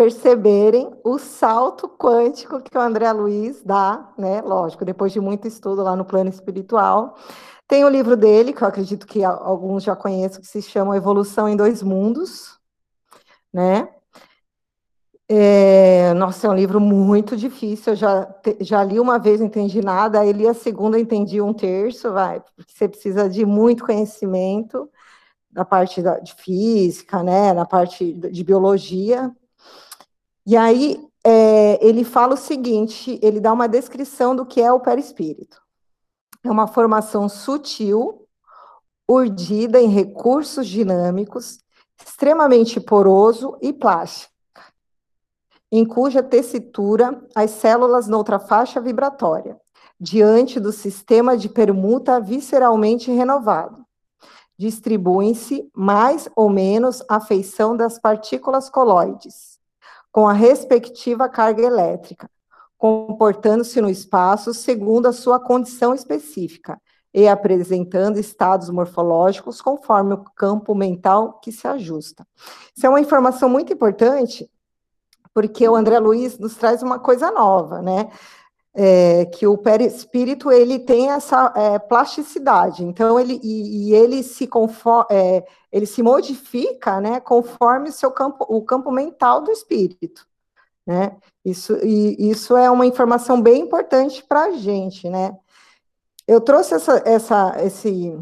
perceberem o salto quântico que o André Luiz dá, né? Lógico, depois de muito estudo lá no plano espiritual. Tem o livro dele, que eu acredito que alguns já conhecem, que se chama Evolução em Dois Mundos, né? É, nossa, é um livro muito difícil. Eu já, já li uma vez, não entendi nada, aí li a segunda, entendi um terço, vai, porque você precisa de muito conhecimento da parte da, de física, né, na parte de biologia. E aí é, ele fala o seguinte: ele dá uma descrição do que é o perispírito. É uma formação sutil, urdida em recursos dinâmicos, extremamente poroso e plástico, em cuja tessitura as células noutra faixa vibratória, diante do sistema de permuta visceralmente renovado distribuem-se mais ou menos à feição das partículas coloides, com a respectiva carga elétrica, comportando-se no espaço segundo a sua condição específica e apresentando estados morfológicos conforme o campo mental que se ajusta. Isso é uma informação muito importante, porque o André Luiz nos traz uma coisa nova, né? É, que o perispírito ele tem essa é, plasticidade, então ele e, e ele se conforma, é, ele se modifica, né, conforme seu campo, o campo mental do espírito, né? Isso e isso é uma informação bem importante para a gente, né? Eu trouxe essa essa esse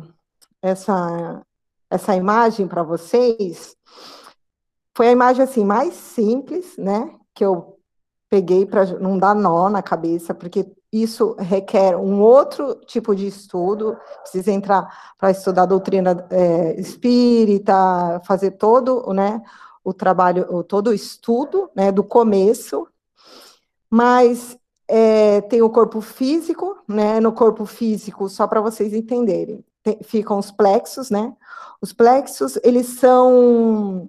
essa essa imagem para vocês. Foi a imagem assim mais simples, né, que eu peguei para não dar nó na cabeça, porque isso requer um outro tipo de estudo, precisa entrar para estudar a doutrina é, espírita, fazer todo né, o trabalho, todo o estudo né, do começo, mas é, tem o corpo físico, né, no corpo físico, só para vocês entenderem, tem, ficam os plexos, né, os plexos, eles são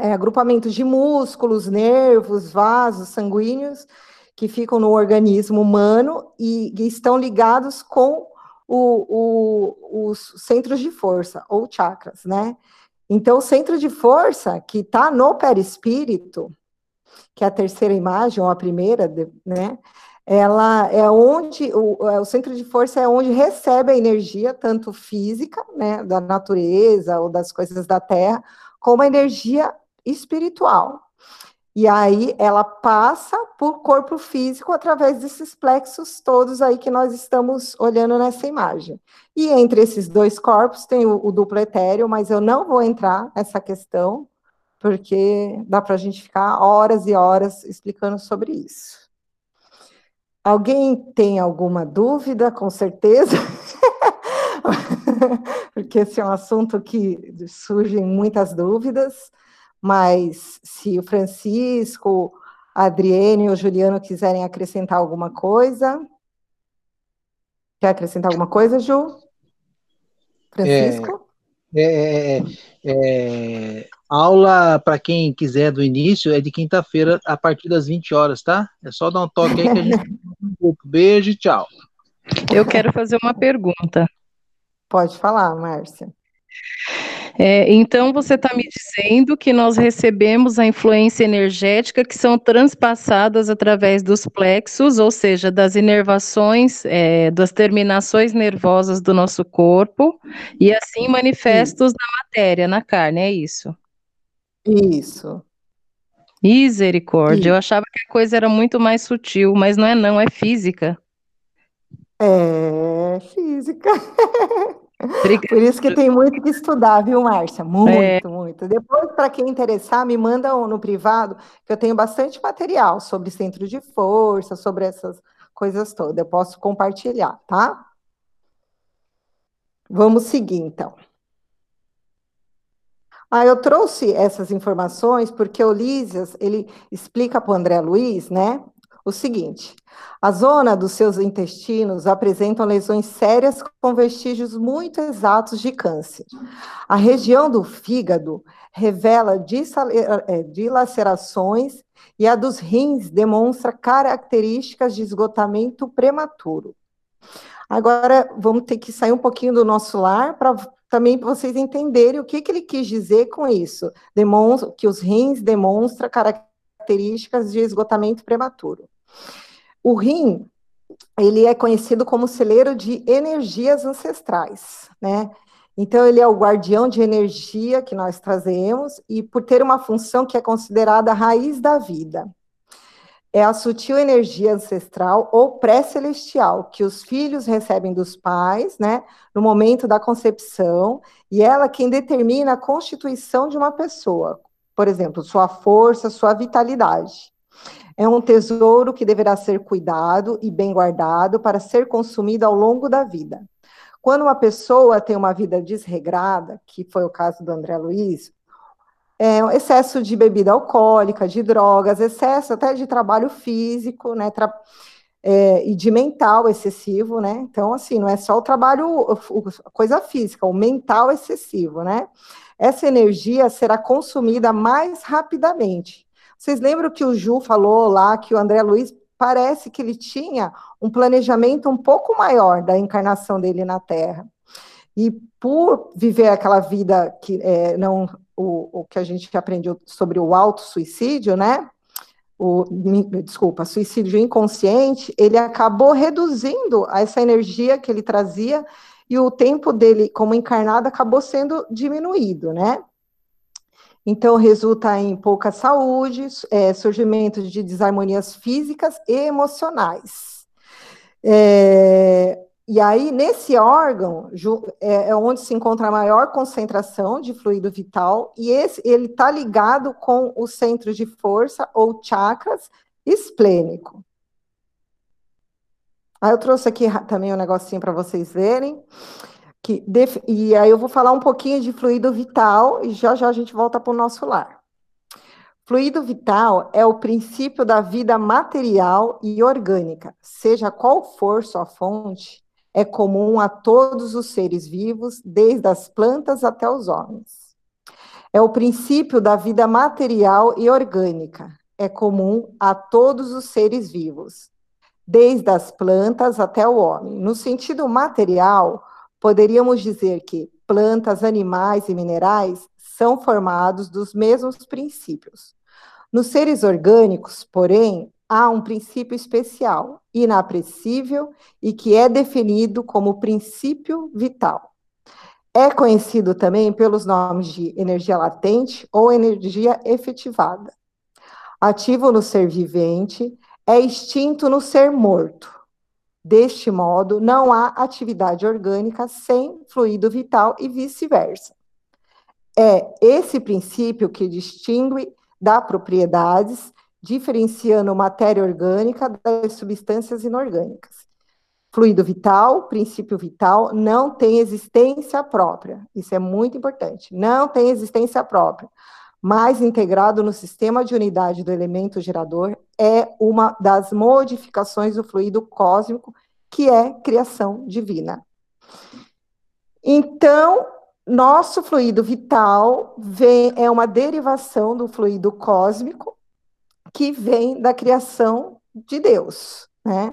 é, agrupamentos de músculos, nervos, vasos sanguíneos que ficam no organismo humano e, e estão ligados com o, o, os centros de força, ou chakras, né? Então, o centro de força que está no perispírito, que é a terceira imagem, ou a primeira, né? Ela é onde, o, é, o centro de força é onde recebe a energia, tanto física, né, da natureza ou das coisas da Terra, como a energia espiritual. E aí ela passa por corpo físico através desses plexos todos aí que nós estamos olhando nessa imagem. E entre esses dois corpos tem o, o duplo etéreo, mas eu não vou entrar nessa questão, porque dá para a gente ficar horas e horas explicando sobre isso. Alguém tem alguma dúvida? Com certeza. porque esse é um assunto que surgem muitas dúvidas mas se o Francisco, a Adriene e o Juliano quiserem acrescentar alguma coisa. Quer acrescentar alguma coisa, Ju? Francisco? É, é, é, é aula, para quem quiser do início, é de quinta-feira, a partir das 20 horas, tá? É só dar um toque aí que a gente. Beijo e tchau. Eu quero fazer uma pergunta. Pode falar, Márcia. É, então, você está me dizendo que nós recebemos a influência energética que são transpassadas através dos plexos, ou seja, das inervações, é, das terminações nervosas do nosso corpo, e assim manifestos Sim. na matéria, na carne, é isso? Isso. Misericórdia, Sim. eu achava que a coisa era muito mais sutil, mas não é não, é física. É, física. Por isso que tem muito que estudar, viu, Márcia? Muito, é. muito. Depois, para quem interessar, me manda no privado, que eu tenho bastante material sobre centro de força, sobre essas coisas todas. Eu posso compartilhar, tá? Vamos seguir, então. Ah, eu trouxe essas informações porque o Lísias, ele explica para o André Luiz, né, o seguinte: a zona dos seus intestinos apresentam lesões sérias com vestígios muito exatos de câncer. A região do fígado revela é, dilacerações e a dos rins demonstra características de esgotamento prematuro. Agora, vamos ter que sair um pouquinho do nosso lar para também vocês entenderem o que, que ele quis dizer com isso. Demonstra, que os rins demonstram características de esgotamento prematuro. O rim, ele é conhecido como celeiro de energias ancestrais, né? Então, ele é o guardião de energia que nós trazemos e por ter uma função que é considerada a raiz da vida. É a sutil energia ancestral ou pré-celestial que os filhos recebem dos pais, né, no momento da concepção, e ela quem determina a constituição de uma pessoa, por exemplo, sua força, sua vitalidade. É um tesouro que deverá ser cuidado e bem guardado para ser consumido ao longo da vida. Quando uma pessoa tem uma vida desregrada, que foi o caso do André Luiz, é, excesso de bebida alcoólica, de drogas, excesso até de trabalho físico, né, tra é, e de mental excessivo, né? Então, assim, não é só o trabalho, coisa física, o mental excessivo, né? Essa energia será consumida mais rapidamente. Vocês lembram que o Ju falou lá que o André Luiz parece que ele tinha um planejamento um pouco maior da encarnação dele na Terra. E por viver aquela vida que é, não o, o que a gente aprendeu sobre o auto-suicídio, né? O, desculpa, suicídio inconsciente, ele acabou reduzindo essa energia que ele trazia e o tempo dele como encarnado acabou sendo diminuído, né? Então, resulta em pouca saúde, é, surgimento de desarmonias físicas e emocionais. É, e aí, nesse órgão, é, é, onde se encontra a maior concentração de fluido vital, e esse, ele está ligado com o centro de força, ou chakras, esplênico. Aí eu trouxe aqui também um negocinho para vocês verem. Que def... E aí eu vou falar um pouquinho de fluido vital e já já a gente volta para o nosso lar. Fluido vital é o princípio da vida material e orgânica, seja qual for sua fonte, é comum a todos os seres vivos, desde as plantas até os homens. É o princípio da vida material e orgânica, é comum a todos os seres vivos, desde as plantas até o homem. No sentido material, Poderíamos dizer que plantas, animais e minerais são formados dos mesmos princípios. Nos seres orgânicos, porém, há um princípio especial, inapressível e que é definido como princípio vital. É conhecido também pelos nomes de energia latente ou energia efetivada. Ativo no ser vivente, é extinto no ser morto. Deste modo, não há atividade orgânica sem fluido vital e vice-versa. É esse princípio que distingue da propriedades, diferenciando matéria orgânica das substâncias inorgânicas. Fluido vital, princípio vital, não tem existência própria. Isso é muito importante. Não tem existência própria mais integrado no sistema de unidade do elemento gerador, é uma das modificações do fluido cósmico, que é criação divina. Então, nosso fluido vital vem, é uma derivação do fluido cósmico que vem da criação de Deus, né?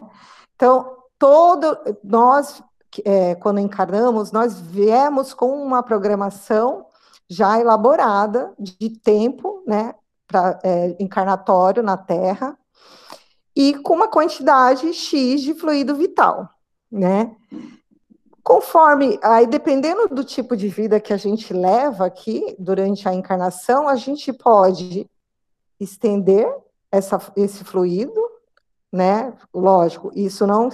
Então, todo nós, é, quando encarnamos, nós viemos com uma programação já elaborada de tempo, né, pra, é, encarnatório na Terra, e com uma quantidade X de fluido vital, né? Conforme, aí dependendo do tipo de vida que a gente leva aqui durante a encarnação, a gente pode estender essa, esse fluido, né? Lógico, isso não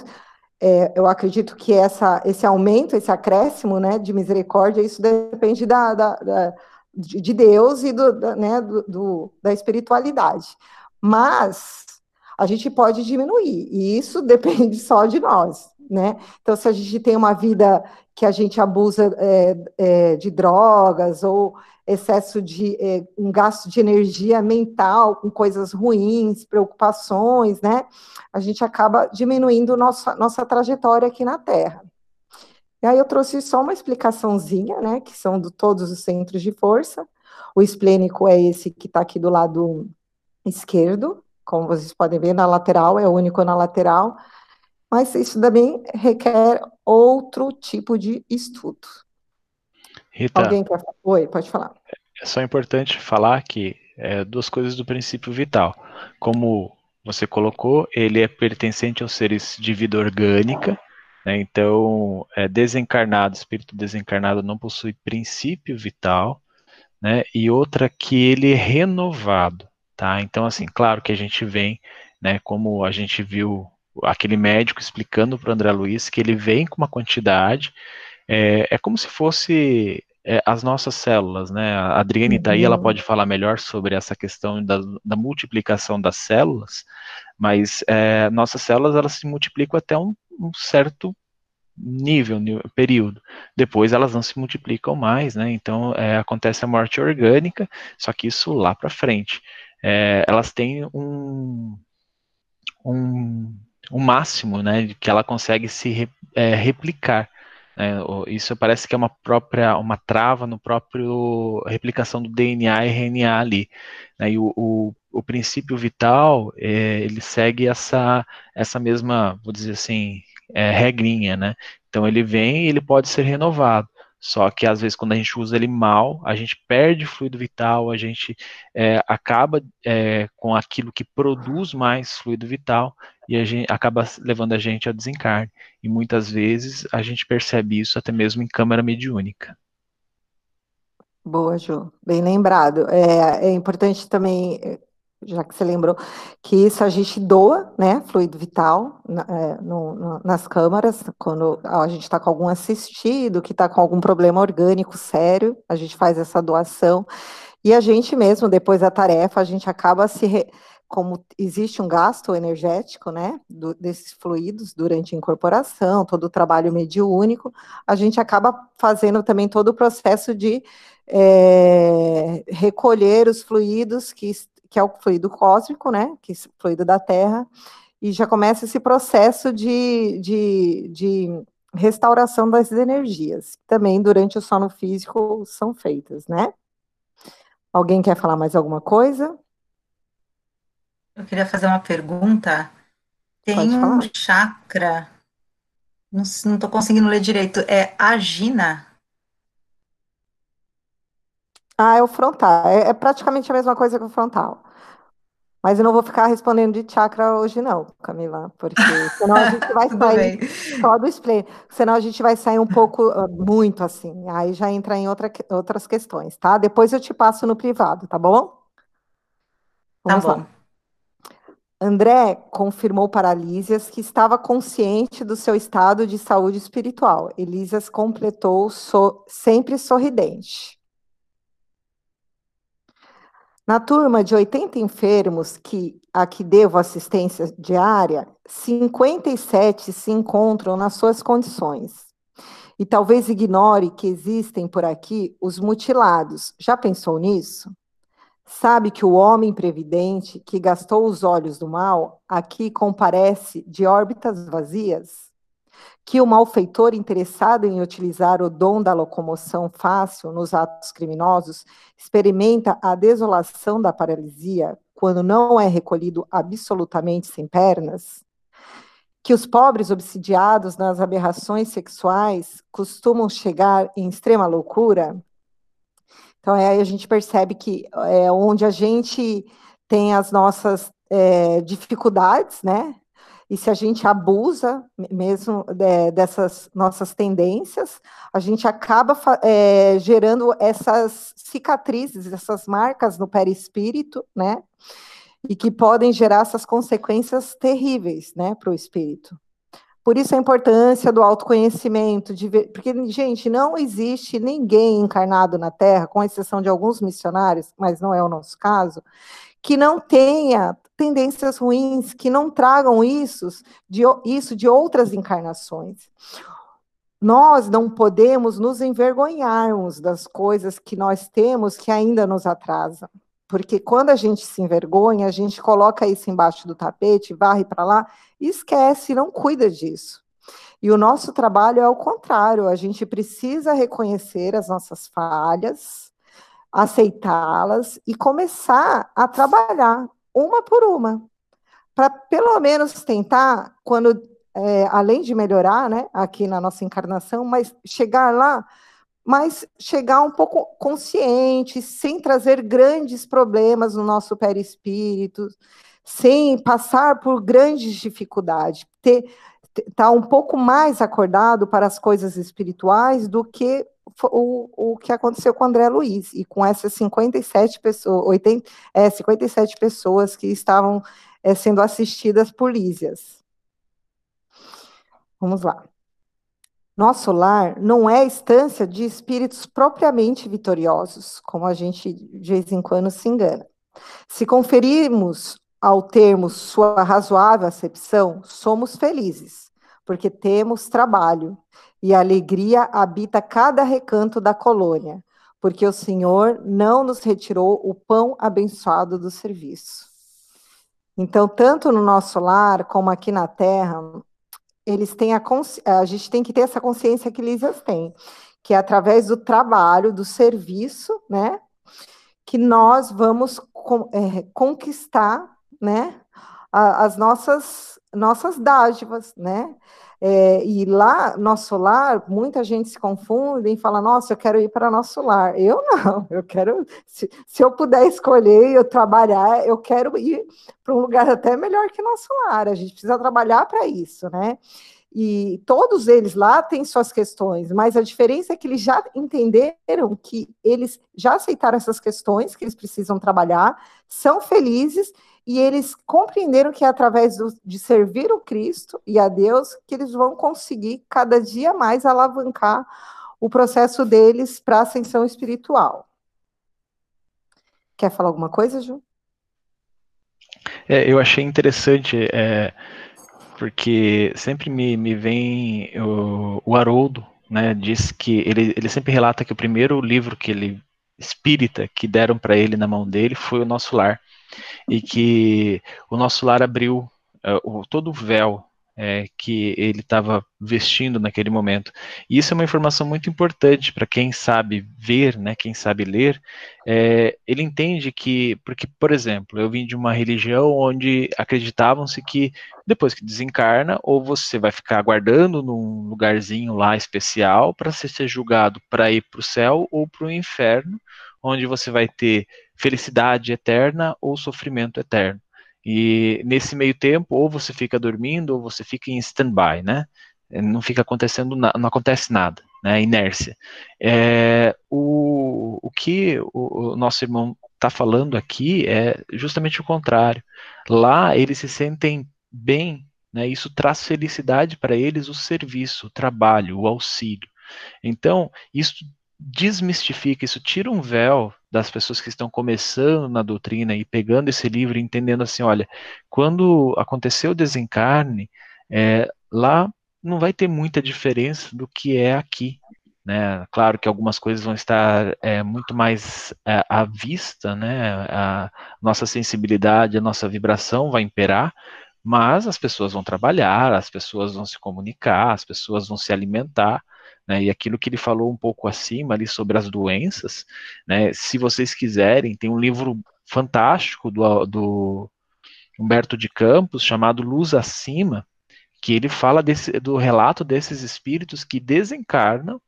é, eu acredito que essa, esse aumento, esse acréscimo né, de misericórdia, isso depende da, da, da de Deus e do, da, né, do, do, da espiritualidade. Mas a gente pode diminuir, e isso depende só de nós. Né? Então, se a gente tem uma vida que a gente abusa é, é, de drogas ou excesso de é, um gasto de energia mental com coisas ruins, preocupações, né? A gente acaba diminuindo nossa, nossa trajetória aqui na Terra. E aí eu trouxe só uma explicaçãozinha, né? Que são de todos os centros de força. O esplênico é esse que está aqui do lado esquerdo, como vocês podem ver, na lateral, é o único na lateral. Mas isso também requer outro tipo de estudo. Rita, Alguém quer Oi, pode falar. É só importante falar que é, duas coisas do princípio vital. Como você colocou, ele é pertencente aos seres de vida orgânica, né? então é desencarnado, espírito desencarnado não possui princípio vital, né? E outra que ele é renovado, tá? Então assim, claro que a gente vem, né? Como a gente viu aquele médico explicando para o André Luiz que ele vem com uma quantidade, é, é como se fosse é, as nossas células, né? A Adriane está aí, ela uhum. pode falar melhor sobre essa questão da, da multiplicação das células, mas é, nossas células elas se multiplicam até um, um certo nível, nível, período. Depois elas não se multiplicam mais, né? Então é, acontece a morte orgânica, só que isso lá para frente. É, elas têm um, um, um máximo, né? Que ela consegue se re, é, replicar. Né? Isso parece que é uma própria, uma trava no próprio replicação do DNA e RNA ali. Né? E o, o, o, princípio vital, é, ele segue essa, essa mesma, vou dizer assim, é, regrinha, né? Então ele vem e ele pode ser renovado. Só que às vezes quando a gente usa ele mal, a gente perde fluido vital, a gente é, acaba é, com aquilo que produz mais fluido vital e a gente acaba levando a gente ao desencarne. E muitas vezes a gente percebe isso até mesmo em câmara mediúnica. Boa, Ju. Bem lembrado. É, é importante também já que você lembrou, que isso a gente doa, né, fluido vital na, é, no, no, nas câmaras, quando a gente está com algum assistido, que está com algum problema orgânico sério, a gente faz essa doação, e a gente mesmo, depois da tarefa, a gente acaba se, re, como existe um gasto energético, né, do, desses fluidos durante a incorporação, todo o trabalho mediúnico, a gente acaba fazendo também todo o processo de é, recolher os fluidos que que é o fluido cósmico, né, que é o fluido da Terra, e já começa esse processo de, de, de restauração das energias, que também durante o sono físico são feitas, né? Alguém quer falar mais alguma coisa? Eu queria fazer uma pergunta. Tem um chakra, não estou conseguindo ler direito, é agina? Ah, é o frontal. É, é praticamente a mesma coisa que o frontal. Mas eu não vou ficar respondendo de chakra hoje, não, Camila, porque senão a gente vai sair só do spleen, senão a gente vai sair um pouco, ah, muito assim, aí já entra em outra, outras questões, tá? Depois eu te passo no privado, tá bom? Tá Vamos tá bom. Lá. André confirmou para Lísias que estava consciente do seu estado de saúde espiritual. Elísias completou so, sempre sorridente. Na turma de 80 enfermos que a que devo assistência diária, 57 se encontram nas suas condições. E talvez ignore que existem por aqui os mutilados. Já pensou nisso? Sabe que o homem previdente que gastou os olhos do mal aqui comparece de órbitas vazias? Que o malfeitor interessado em utilizar o dom da locomoção fácil nos atos criminosos experimenta a desolação da paralisia quando não é recolhido absolutamente sem pernas? Que os pobres obsidiados nas aberrações sexuais costumam chegar em extrema loucura? Então, aí a gente percebe que é onde a gente tem as nossas é, dificuldades, né? E se a gente abusa mesmo de, dessas nossas tendências, a gente acaba é, gerando essas cicatrizes, essas marcas no perispírito, né? E que podem gerar essas consequências terríveis, né, para o espírito. Por isso a importância do autoconhecimento, de ver, porque, gente, não existe ninguém encarnado na Terra, com exceção de alguns missionários, mas não é o nosso caso, que não tenha tendências ruins, que não tragam isso de, isso de outras encarnações. Nós não podemos nos envergonharmos das coisas que nós temos que ainda nos atrasam. Porque quando a gente se envergonha, a gente coloca isso embaixo do tapete, varre para lá, esquece, não cuida disso. E o nosso trabalho é o contrário, a gente precisa reconhecer as nossas falhas, aceitá-las e começar a trabalhar uma por uma, para pelo menos tentar, quando é, além de melhorar, né, aqui na nossa encarnação, mas chegar lá mas chegar um pouco consciente, sem trazer grandes problemas no nosso perispírito, sem passar por grandes dificuldades, ter tá um pouco mais acordado para as coisas espirituais do que o, o que aconteceu com André Luiz e com essas 57 pessoas, 80, é, 57 pessoas que estavam é, sendo assistidas por Lísias. Vamos lá. Nosso lar não é estância de espíritos propriamente vitoriosos, como a gente de vez em quando se engana. Se conferirmos ao termo sua razoável acepção, somos felizes, porque temos trabalho, e a alegria habita cada recanto da colônia, porque o Senhor não nos retirou o pão abençoado do serviço. Então, tanto no nosso lar como aqui na terra, eles têm a, a gente tem que ter essa consciência que Lísias tem, que é através do trabalho, do serviço, né, que nós vamos é, conquistar, né, as nossas nossas dádivas, né? É, e lá, nosso lar, muita gente se confunde e fala, nossa, eu quero ir para nosso lar. Eu não, eu quero, se, se eu puder escolher, eu trabalhar, eu quero ir para um lugar até melhor que nosso lar. A gente precisa trabalhar para isso, né? E todos eles lá têm suas questões, mas a diferença é que eles já entenderam que eles já aceitaram essas questões, que eles precisam trabalhar, são felizes e eles compreenderam que é através do, de servir o Cristo e a Deus que eles vão conseguir cada dia mais alavancar o processo deles para a ascensão espiritual. Quer falar alguma coisa, Ju? É, eu achei interessante, é, porque sempre me, me vem o, o Haroldo, né, diz que ele, ele sempre relata que o primeiro livro que ele espírita que deram para ele na mão dele foi o Nosso Lar e que o nosso lar abriu uh, o, todo o véu é, que ele estava vestindo naquele momento. E isso é uma informação muito importante para quem sabe ver, né, quem sabe ler. É, ele entende que, porque, por exemplo, eu vim de uma religião onde acreditavam-se que depois que desencarna, ou você vai ficar aguardando num lugarzinho lá especial para ser julgado para ir para o céu ou para o inferno, onde você vai ter felicidade eterna ou sofrimento eterno. E nesse meio tempo, ou você fica dormindo, ou você fica em stand-by, né? Não fica acontecendo, não acontece nada, né? Inércia. É, o, o que o, o nosso irmão está falando aqui é justamente o contrário. Lá eles se sentem bem, né? Isso traz felicidade para eles, o serviço, o trabalho, o auxílio. Então, isso desmistifica, isso tira um véu das pessoas que estão começando na doutrina e pegando esse livro e entendendo assim, olha, quando aconteceu o desencarne, é, lá não vai ter muita diferença do que é aqui. Né? Claro que algumas coisas vão estar é, muito mais é, à vista, né? a nossa sensibilidade, a nossa vibração vai imperar, mas as pessoas vão trabalhar, as pessoas vão se comunicar, as pessoas vão se alimentar, né, e aquilo que ele falou um pouco acima ali sobre as doenças, né, se vocês quiserem, tem um livro fantástico do, do Humberto de Campos chamado Luz Acima, que ele fala desse, do relato desses espíritos que desencarnam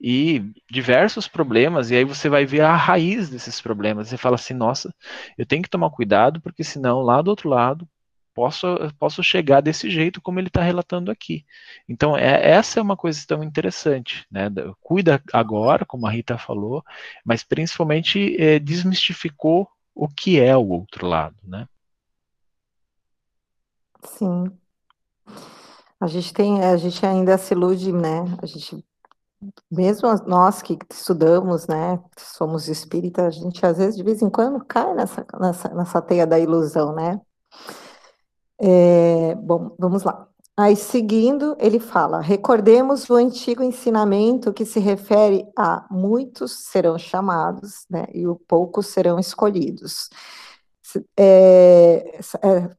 e diversos problemas, e aí você vai ver a raiz desses problemas. Você fala assim, nossa, eu tenho que tomar cuidado, porque senão lá do outro lado posso, posso chegar desse jeito como ele está relatando aqui. Então, é, essa é uma coisa tão interessante, né? Cuida agora, como a Rita falou, mas principalmente é, desmistificou o que é o outro lado, né? Sim. A gente tem, a gente ainda se ilude, né? A gente, mesmo nós que estudamos, né? Somos espíritas, a gente às vezes de vez em quando cai nessa, nessa, nessa teia da ilusão, né? É, bom, vamos lá. Aí, seguindo, ele fala: recordemos o antigo ensinamento que se refere a muitos serão chamados, né, e o poucos serão escolhidos. Está é, é,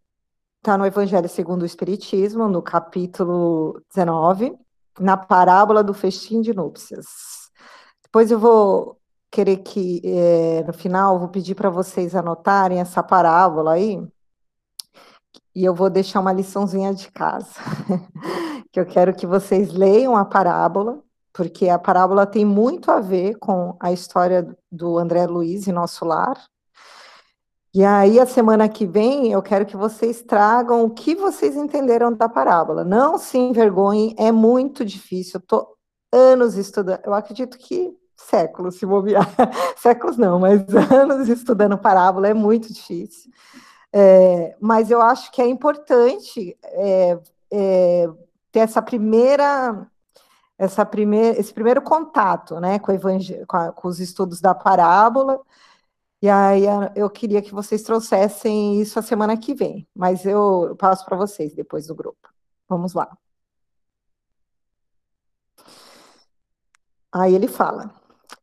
tá no Evangelho segundo o Espiritismo, no capítulo 19, na parábola do festim de núpcias. Depois eu vou querer que, é, no final, vou pedir para vocês anotarem essa parábola aí e eu vou deixar uma liçãozinha de casa, que eu quero que vocês leiam a parábola, porque a parábola tem muito a ver com a história do André Luiz em nosso lar. E aí, a semana que vem, eu quero que vocês tragam o que vocês entenderam da parábola. Não se envergonhem, é muito difícil. Eu estou anos estudando, eu acredito que séculos, se bobear. séculos não, mas anos estudando parábola, é muito difícil. É, mas eu acho que é importante é, é, ter essa primeira, essa primeira, esse primeiro contato, né, com, com, a, com os estudos da parábola. E aí eu queria que vocês trouxessem isso a semana que vem, mas eu passo para vocês depois do grupo. Vamos lá. Aí ele fala: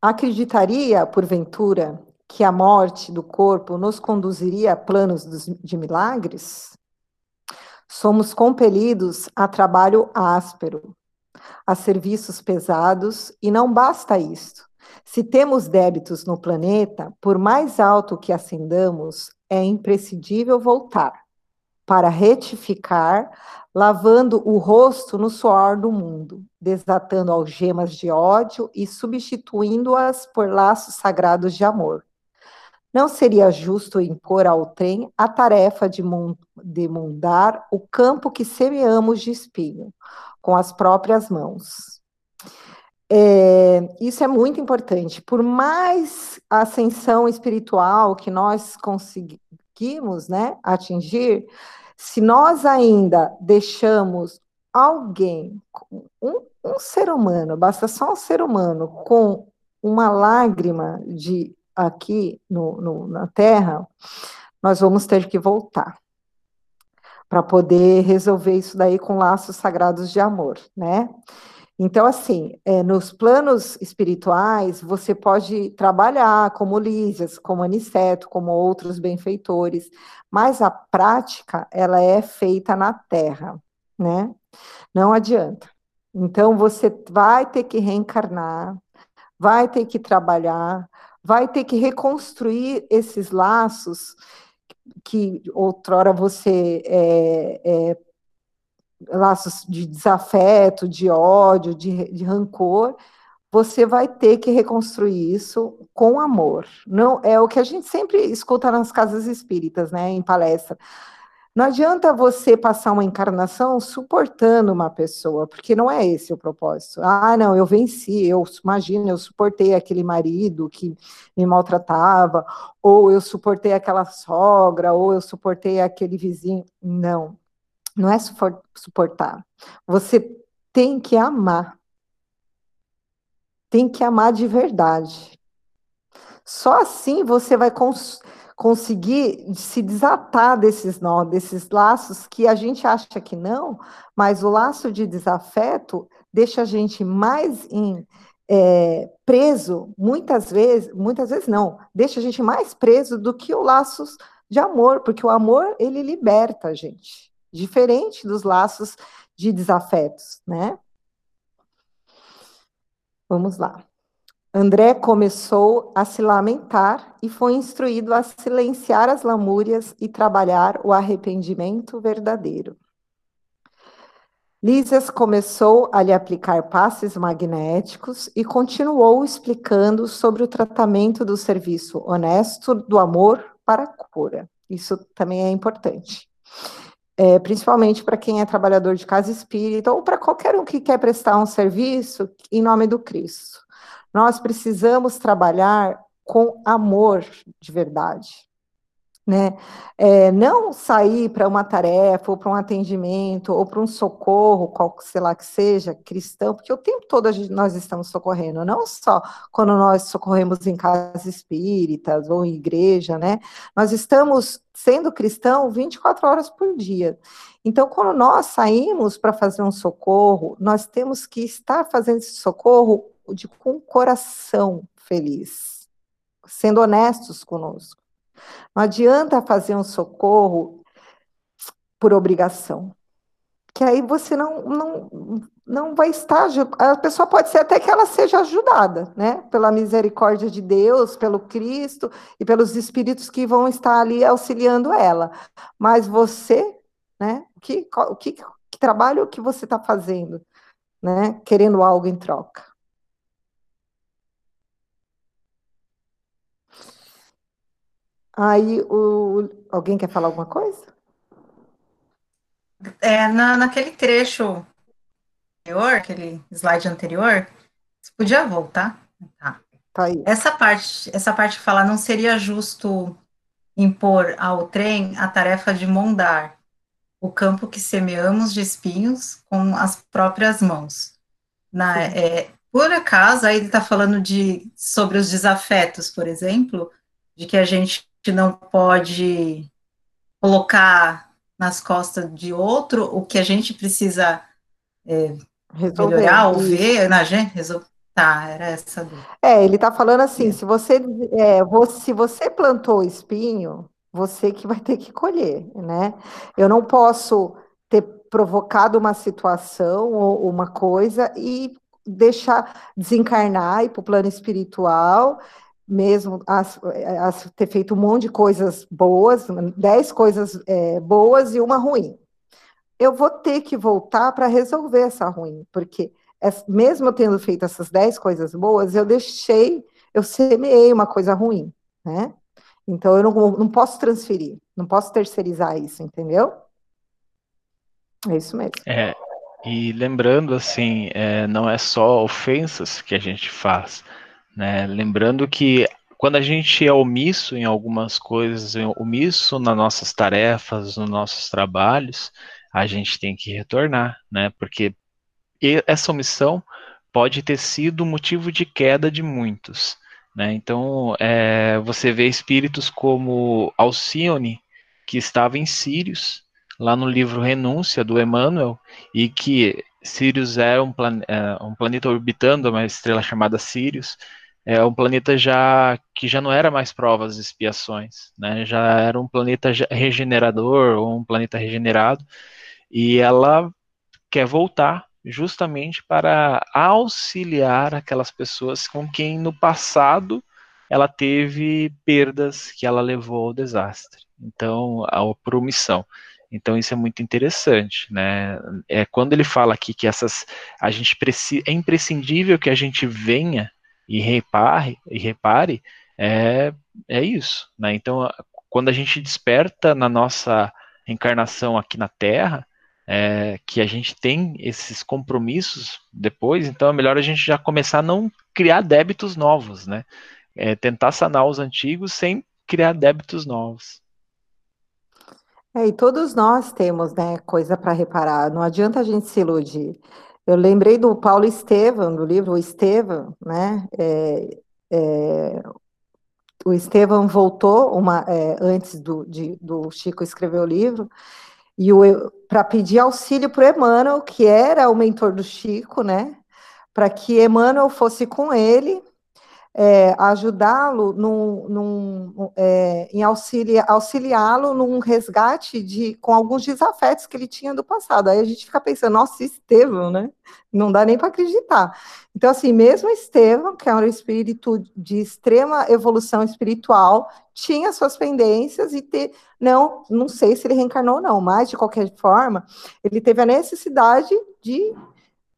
acreditaria, porventura, que a morte do corpo nos conduziria a planos de milagres? Somos compelidos a trabalho áspero, a serviços pesados, e não basta isto. Se temos débitos no planeta, por mais alto que ascendamos, é imprescindível voltar para retificar, lavando o rosto no suor do mundo, desatando algemas de ódio e substituindo-as por laços sagrados de amor. Não seria justo impor ao trem a tarefa de, mudar o campo que semeamos de espinho, com as próprias mãos. É, isso é muito importante. Por mais ascensão espiritual que nós conseguimos né, atingir, se nós ainda deixamos alguém, um, um ser humano, basta só um ser humano, com uma lágrima de aqui no, no, na Terra, nós vamos ter que voltar para poder resolver isso daí com laços sagrados de amor, né? Então, assim, é, nos planos espirituais, você pode trabalhar como Lísias, como Aniceto, como outros benfeitores, mas a prática, ela é feita na Terra, né? Não adianta. Então, você vai ter que reencarnar, vai ter que trabalhar, vai ter que reconstruir esses laços que outrora você é, é, laços de desafeto, de ódio, de, de rancor, você vai ter que reconstruir isso com amor. Não é o que a gente sempre escuta nas casas espíritas, né, em palestra. Não adianta você passar uma encarnação suportando uma pessoa, porque não é esse o propósito. Ah, não, eu venci, eu imagino, eu suportei aquele marido que me maltratava, ou eu suportei aquela sogra, ou eu suportei aquele vizinho. Não, não é suportar. Você tem que amar. Tem que amar de verdade. Só assim você vai cons conseguir se desatar desses nó, desses laços que a gente acha que não, mas o laço de desafeto deixa a gente mais em, é, preso, muitas vezes, muitas vezes não, deixa a gente mais preso do que o laços de amor, porque o amor ele liberta a gente, diferente dos laços de desafetos, né? Vamos lá. André começou a se lamentar e foi instruído a silenciar as lamúrias e trabalhar o arrependimento verdadeiro. Lísias começou a lhe aplicar passes magnéticos e continuou explicando sobre o tratamento do serviço honesto do amor para a cura. Isso também é importante. É, principalmente para quem é trabalhador de casa espírita ou para qualquer um que quer prestar um serviço em nome do Cristo. Nós precisamos trabalhar com amor de verdade. Né? É, não sair para uma tarefa, ou para um atendimento, ou para um socorro, qual sei lá que seja, cristão, porque o tempo todo gente, nós estamos socorrendo, não só quando nós socorremos em casas espíritas ou em igreja, né? Nós estamos sendo cristão 24 horas por dia. Então, quando nós saímos para fazer um socorro, nós temos que estar fazendo esse socorro de com coração feliz, sendo honestos conosco. Não adianta fazer um socorro por obrigação, que aí você não, não, não vai estar. A pessoa pode ser até que ela seja ajudada, né? Pela misericórdia de Deus, pelo Cristo e pelos espíritos que vão estar ali auxiliando ela. Mas você, né? Que, que, que trabalho que você está fazendo, né? Querendo algo em troca. Aí, o, alguém quer falar alguma coisa? É, na, naquele trecho anterior, aquele slide anterior, você podia voltar? Tá. tá. Essa parte, essa parte fala, não seria justo impor ao trem a tarefa de mondar o campo que semeamos de espinhos com as próprias mãos. Na, é, por acaso, aí ele está falando de, sobre os desafetos, por exemplo, de que a gente não pode colocar nas costas de outro o que a gente precisa é, melhorar ou ver na gente. Resol... Tá, era essa. É, ele está falando assim: é. se você, é, se você plantou espinho, você que vai ter que colher, né? Eu não posso ter provocado uma situação ou uma coisa e deixar desencarnar e para o plano espiritual, mesmo as, as, ter feito um monte de coisas boas, dez coisas é, boas e uma ruim. Eu vou ter que voltar para resolver essa ruim, porque mesmo eu tendo feito essas dez coisas boas, eu deixei, eu semeei uma coisa ruim, né? Então, eu não, não posso transferir, não posso terceirizar isso, entendeu? É isso mesmo. É, e lembrando, assim, é, não é só ofensas que a gente faz, né? Lembrando que quando a gente é omisso em algumas coisas, omisso nas nossas tarefas, nos nossos trabalhos, a gente tem que retornar, né? Porque essa omissão pode ter sido motivo de queda de muitos. Né? Então, é, você vê espíritos como Alcione, que estava em Sirius, lá no livro Renúncia, do Emmanuel, e que Sirius é um, plan é um planeta orbitando uma estrela chamada Sirius, é um planeta já que já não era mais provas e expiações, né? já era um planeta regenerador, ou um planeta regenerado, e ela quer voltar justamente para auxiliar aquelas pessoas com quem no passado ela teve perdas que ela levou ao desastre. Então, a promissão. Então isso é muito interessante, né? É quando ele fala aqui que essas a gente é imprescindível que a gente venha e repare e repare é é isso, né? Então quando a gente desperta na nossa encarnação aqui na Terra, é, que a gente tem esses compromissos depois, então é melhor a gente já começar a não criar débitos novos, né? É, tentar sanar os antigos sem criar débitos novos. É, e todos nós temos, né, coisa para reparar. Não adianta a gente se iludir. Eu lembrei do Paulo Estevam, do livro O Estevam, né? É, é, o Estevam voltou uma, é, antes do, de, do Chico escrever o livro, e para pedir auxílio para o Emmanuel, que era o mentor do Chico, né? Para que Emmanuel fosse com ele é, ajudá-lo num, num, é, em auxilia, auxiliá-lo num resgate de com alguns desafetos que ele tinha do passado. Aí a gente fica pensando, nossa, Estevão, né? Não dá nem para acreditar. Então, assim, mesmo Estevão, que é um espírito de extrema evolução espiritual, tinha suas pendências e ter, não, não sei se ele reencarnou ou não, mas de qualquer forma, ele teve a necessidade de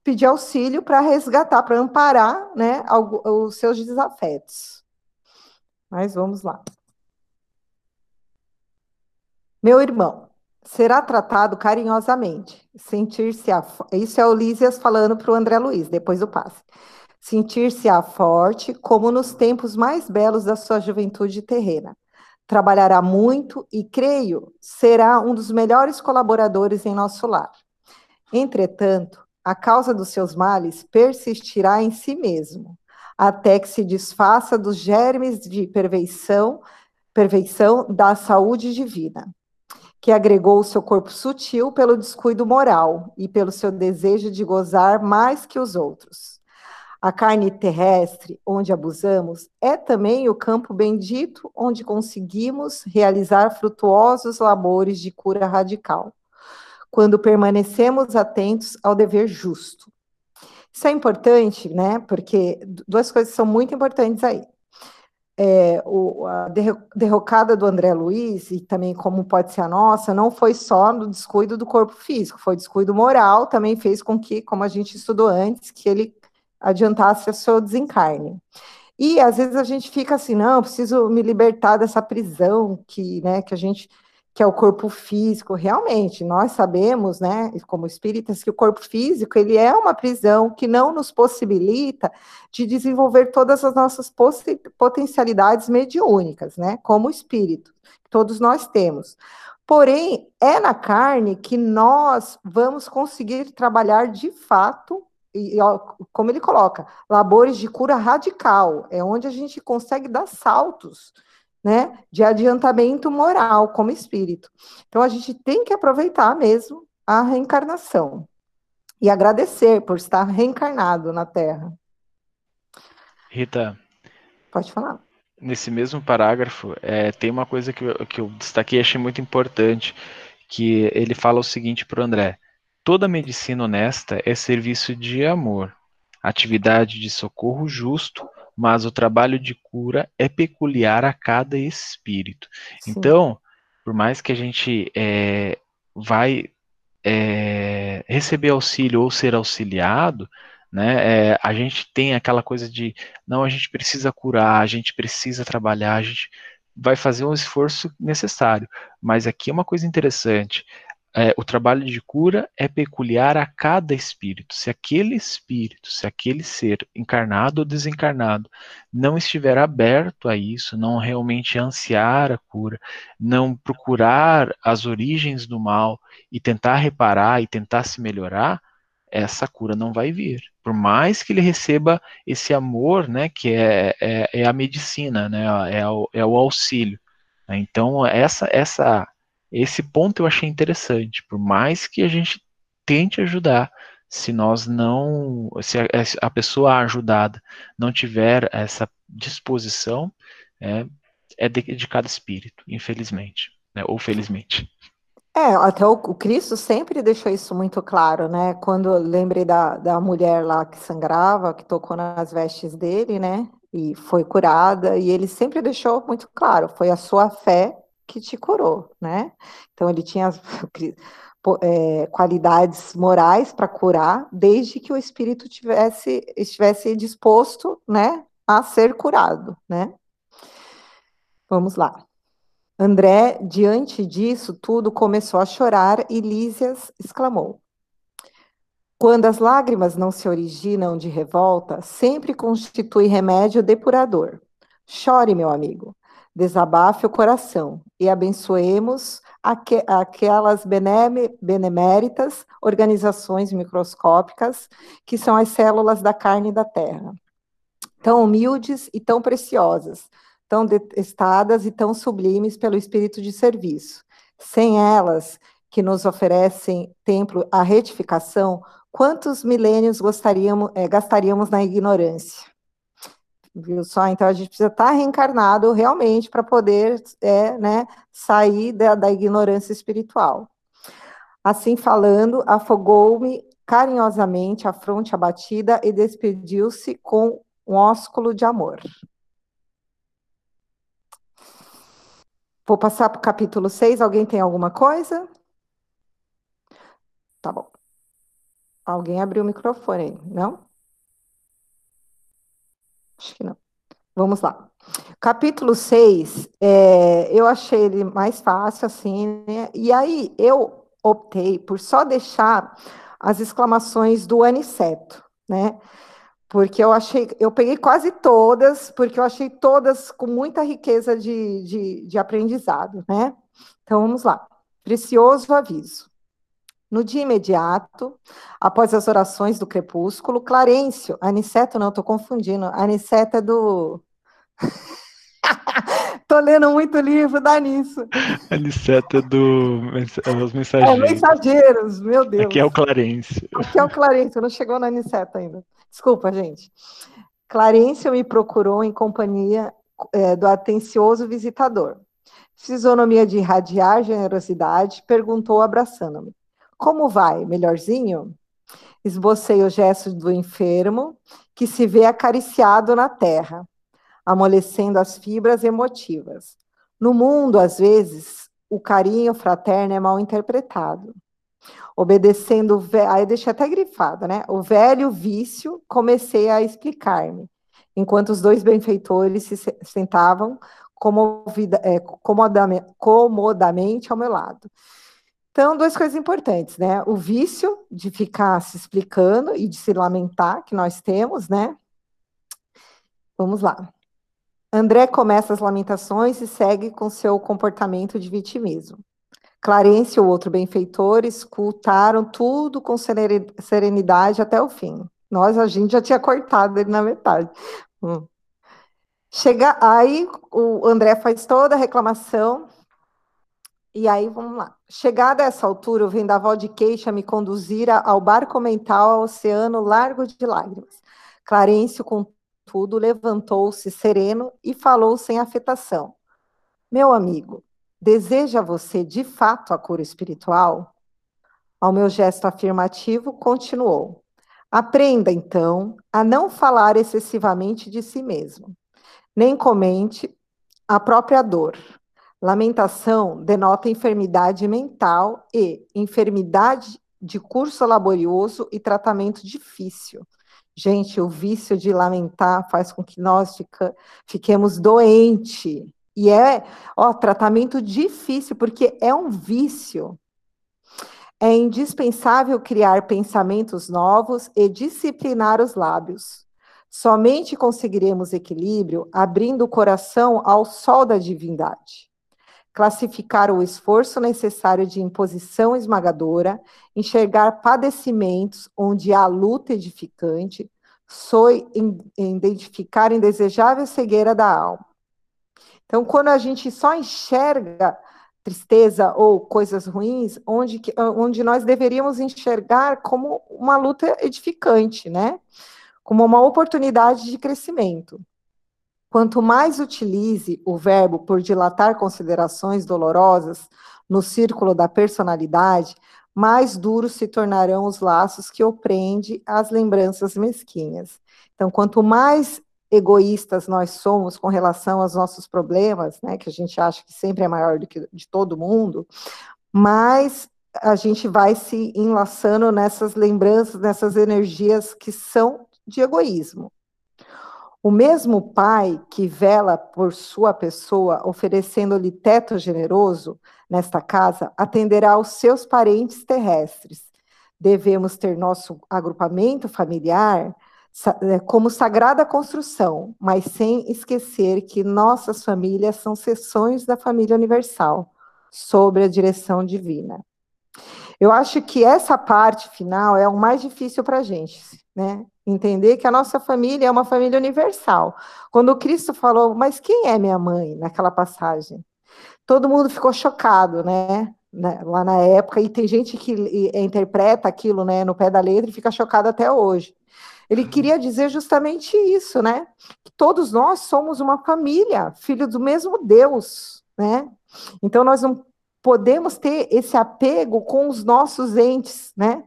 pedir auxílio para resgatar, para amparar né, os seus desafetos. Mas vamos lá. Meu irmão, será tratado carinhosamente, sentir-se a... Isso é o Lísias falando para o André Luiz, depois do passe. Sentir-se-á forte, como nos tempos mais belos da sua juventude terrena. Trabalhará muito e, creio, será um dos melhores colaboradores em nosso lar. Entretanto, a causa dos seus males persistirá em si mesmo, até que se desfaça dos germes de perversão, perversão da saúde divina, que agregou o seu corpo sutil pelo descuido moral e pelo seu desejo de gozar mais que os outros. A carne terrestre, onde abusamos, é também o campo bendito onde conseguimos realizar frutuosos labores de cura radical quando permanecemos atentos ao dever justo. Isso é importante, né? Porque duas coisas são muito importantes aí. É, o, a derrocada do André Luiz, e também como pode ser a nossa, não foi só no descuido do corpo físico, foi descuido moral, também fez com que, como a gente estudou antes, que ele adiantasse o seu desencarne. E às vezes a gente fica assim, não, preciso me libertar dessa prisão que, né, que a gente que é o corpo físico. Realmente, nós sabemos, né, como espíritas, que o corpo físico ele é uma prisão que não nos possibilita de desenvolver todas as nossas potencialidades mediúnicas, né, como espírito. Todos nós temos. Porém, é na carne que nós vamos conseguir trabalhar de fato e, como ele coloca, labores de cura radical, é onde a gente consegue dar saltos, né, de adiantamento moral como espírito. Então a gente tem que aproveitar mesmo a reencarnação e agradecer por estar reencarnado na Terra. Rita, pode falar. Nesse mesmo parágrafo, é, tem uma coisa que eu, que eu destaquei e achei muito importante, que ele fala o seguinte para o André: Toda medicina honesta é serviço de amor, atividade de socorro justo, mas o trabalho de cura é peculiar a cada espírito. Sim. Então, por mais que a gente é, vai é, receber auxílio ou ser auxiliado, né, é, a gente tem aquela coisa de não, a gente precisa curar, a gente precisa trabalhar, a gente vai fazer um esforço necessário. Mas aqui é uma coisa interessante é, o trabalho de cura é peculiar a cada espírito. Se aquele espírito, se aquele ser, encarnado ou desencarnado, não estiver aberto a isso, não realmente ansiar a cura, não procurar as origens do mal e tentar reparar e tentar se melhorar, essa cura não vai vir. Por mais que ele receba esse amor, né, que é, é, é a medicina, né, é o, é o auxílio. Então, essa, essa esse ponto eu achei interessante, por mais que a gente tente ajudar, se nós não, se a, a pessoa ajudada não tiver essa disposição, é, é de, de cada espírito, infelizmente, né, ou felizmente. É, até o, o, Cristo sempre deixou isso muito claro, né? Quando eu lembrei da, da mulher lá que sangrava, que tocou nas vestes dele, né? E foi curada, e ele sempre deixou muito claro: foi a sua fé que te curou, né? Então ele tinha é, qualidades morais para curar, desde que o espírito tivesse, estivesse disposto, né, a ser curado, né? Vamos lá. André, diante disso tudo, começou a chorar e Lísias exclamou: Quando as lágrimas não se originam de revolta, sempre constitui remédio depurador. Chore, meu amigo desabafe o coração e abençoemos aqu aquelas beneméritas organizações microscópicas que são as células da carne da terra, tão humildes e tão preciosas, tão detestadas e tão sublimes pelo espírito de serviço. Sem elas, que nos oferecem templo à retificação, quantos milênios gostaríamos, é, gastaríamos na ignorância? Viu só? Então a gente precisa estar reencarnado realmente para poder é, né, sair da, da ignorância espiritual. Assim falando, afogou-me carinhosamente a fronte abatida e despediu-se com um ósculo de amor. Vou passar para o capítulo 6. Alguém tem alguma coisa? Tá bom. Alguém abriu o microfone aí, não? Acho que não. Vamos lá. Capítulo 6, é, eu achei ele mais fácil, assim, né? E aí eu optei por só deixar as exclamações do Aniceto, né? Porque eu achei, eu peguei quase todas, porque eu achei todas com muita riqueza de, de, de aprendizado, né? Então vamos lá. Precioso aviso. No dia imediato, após as orações do crepúsculo, Clarencio, Aniceto não, estou confundindo, Aniceto é do... Tô lendo muito livro, dá nisso. Aniceto é do é os mensageiros. É, mensageiros, meu Deus. Aqui é o Clarencio. Aqui é o Clarencio, não chegou no Aniceto ainda. Desculpa, gente. Clarencio me procurou em companhia é, do atencioso visitador. Fisionomia de irradiar generosidade, perguntou abraçando-me. Como vai? Melhorzinho? Esbocei o gesto do enfermo, que se vê acariciado na terra, amolecendo as fibras emotivas. No mundo, às vezes, o carinho fraterno é mal interpretado. Obedecendo aí deixei até grifado, né? O velho vício, comecei a explicar-me enquanto os dois benfeitores se sentavam comovida, é, comodamente ao meu lado. Então, duas coisas importantes, né? O vício de ficar se explicando e de se lamentar que nós temos, né? Vamos lá. André começa as lamentações e segue com seu comportamento de vitimismo. Clarence e o outro benfeitor escutaram tudo com serenidade até o fim. Nós, a gente já tinha cortado ele na metade. Hum. Chega, aí o André faz toda a reclamação, e aí vamos lá. Chegada a essa altura, o vendaval de queixa me conduzira ao barco mental ao oceano largo de lágrimas. Clarencio, contudo, levantou-se sereno e falou sem afetação. Meu amigo, Deseja você de fato a cura espiritual? Ao meu gesto afirmativo, continuou. Aprenda, então, a não falar excessivamente de si mesmo, nem comente a própria dor. Lamentação denota enfermidade mental e enfermidade de curso laborioso e tratamento difícil. Gente, o vício de lamentar faz com que nós fica, fiquemos doentes e é, ó, tratamento difícil, porque é um vício. É indispensável criar pensamentos novos e disciplinar os lábios. Somente conseguiremos equilíbrio abrindo o coração ao sol da divindade. Classificar o esforço necessário de imposição esmagadora, enxergar padecimentos onde há luta edificante, soe identificar indesejável cegueira da alma então, quando a gente só enxerga tristeza ou coisas ruins, onde, onde nós deveríamos enxergar como uma luta edificante, né? Como uma oportunidade de crescimento. Quanto mais utilize o verbo por dilatar considerações dolorosas no círculo da personalidade, mais duros se tornarão os laços que oprende as lembranças mesquinhas. Então, quanto mais egoístas nós somos com relação aos nossos problemas, né, que a gente acha que sempre é maior do que de todo mundo, mas a gente vai se enlaçando nessas lembranças, nessas energias que são de egoísmo. O mesmo pai que vela por sua pessoa, oferecendo-lhe teto generoso nesta casa, atenderá aos seus parentes terrestres. Devemos ter nosso agrupamento familiar é, como sagrada construção, mas sem esquecer que nossas famílias são seções da família universal, sob a direção divina. Eu acho que essa parte final é o mais difícil para a gente, né? Entender que a nossa família é uma família universal. Quando o Cristo falou, mas quem é minha mãe, naquela passagem? Todo mundo ficou chocado, né? né? Lá na época, e tem gente que interpreta aquilo né, no pé da letra e fica chocado até hoje. Ele queria dizer justamente isso, né? Que todos nós somos uma família, filho do mesmo Deus, né? Então nós não podemos ter esse apego com os nossos entes, né,